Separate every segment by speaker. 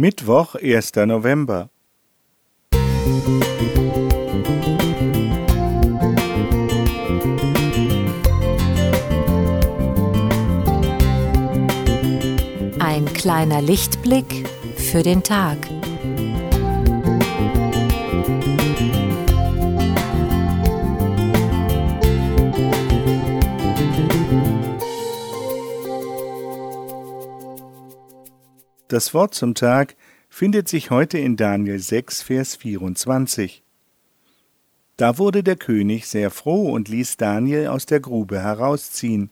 Speaker 1: Mittwoch, 1. November.
Speaker 2: Ein kleiner Lichtblick für den Tag.
Speaker 1: Das Wort zum Tag findet sich heute in Daniel 6, Vers 24. Da wurde der König sehr froh und ließ Daniel aus der Grube herausziehen.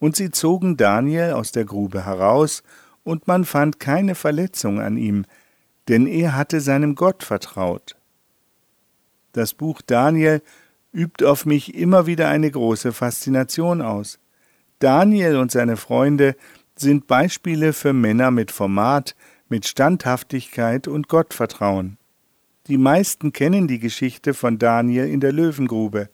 Speaker 1: Und sie zogen Daniel aus der Grube heraus, und man fand keine Verletzung an ihm, denn er hatte seinem Gott vertraut. Das Buch Daniel übt auf mich immer wieder eine große Faszination aus. Daniel und seine Freunde sind Beispiele für Männer mit Format, mit Standhaftigkeit und Gottvertrauen. Die meisten kennen die Geschichte von Daniel in der Löwengrube.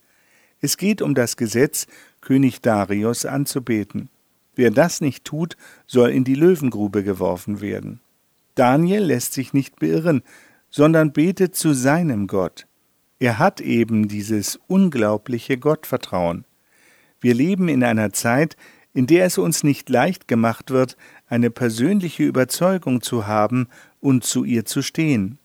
Speaker 1: Es geht um das Gesetz, König Darius anzubeten. Wer das nicht tut, soll in die Löwengrube geworfen werden. Daniel lässt sich nicht beirren, sondern betet zu seinem Gott. Er hat eben dieses unglaubliche Gottvertrauen. Wir leben in einer Zeit, in der es uns nicht leicht gemacht wird, eine persönliche Überzeugung zu haben und zu ihr zu stehen.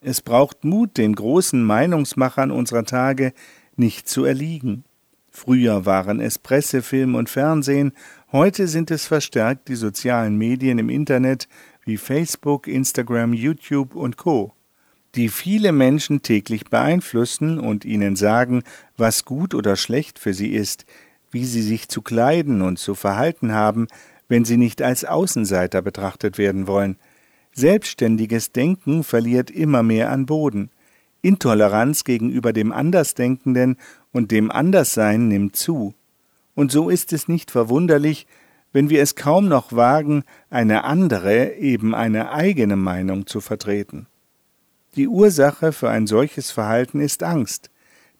Speaker 1: Es braucht Mut, den großen Meinungsmachern unserer Tage nicht zu erliegen. Früher waren es Presse, Film und Fernsehen, heute sind es verstärkt die sozialen Medien im Internet wie Facebook, Instagram, YouTube und Co, die viele Menschen täglich beeinflussen und ihnen sagen, was gut oder schlecht für sie ist, wie sie sich zu kleiden und zu verhalten haben, wenn sie nicht als Außenseiter betrachtet werden wollen. Selbstständiges Denken verliert immer mehr an Boden. Intoleranz gegenüber dem Andersdenkenden und dem Anderssein nimmt zu. Und so ist es nicht verwunderlich, wenn wir es kaum noch wagen, eine andere, eben eine eigene Meinung zu vertreten. Die Ursache für ein solches Verhalten ist Angst,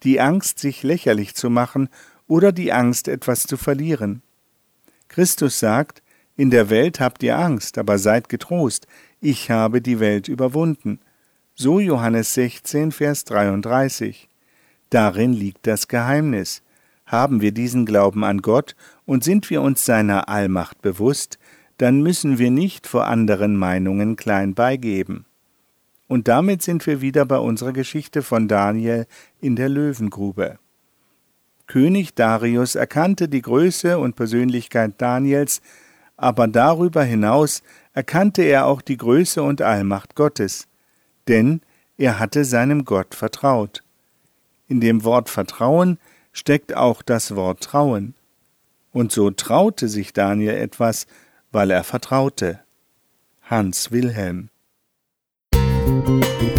Speaker 1: die Angst, sich lächerlich zu machen oder die Angst, etwas zu verlieren. Christus sagt, in der Welt habt ihr Angst, aber seid getrost, ich habe die Welt überwunden. So Johannes 16, Vers 33. Darin liegt das Geheimnis. Haben wir diesen Glauben an Gott und sind wir uns seiner Allmacht bewusst, dann müssen wir nicht vor anderen Meinungen klein beigeben. Und damit sind wir wieder bei unserer Geschichte von Daniel in der Löwengrube. König Darius erkannte die Größe und Persönlichkeit Daniels, aber darüber hinaus erkannte er auch die Größe und Allmacht Gottes, denn er hatte seinem Gott vertraut. In dem Wort Vertrauen steckt auch das Wort Trauen. Und so traute sich Daniel etwas, weil er vertraute. Hans Wilhelm Musik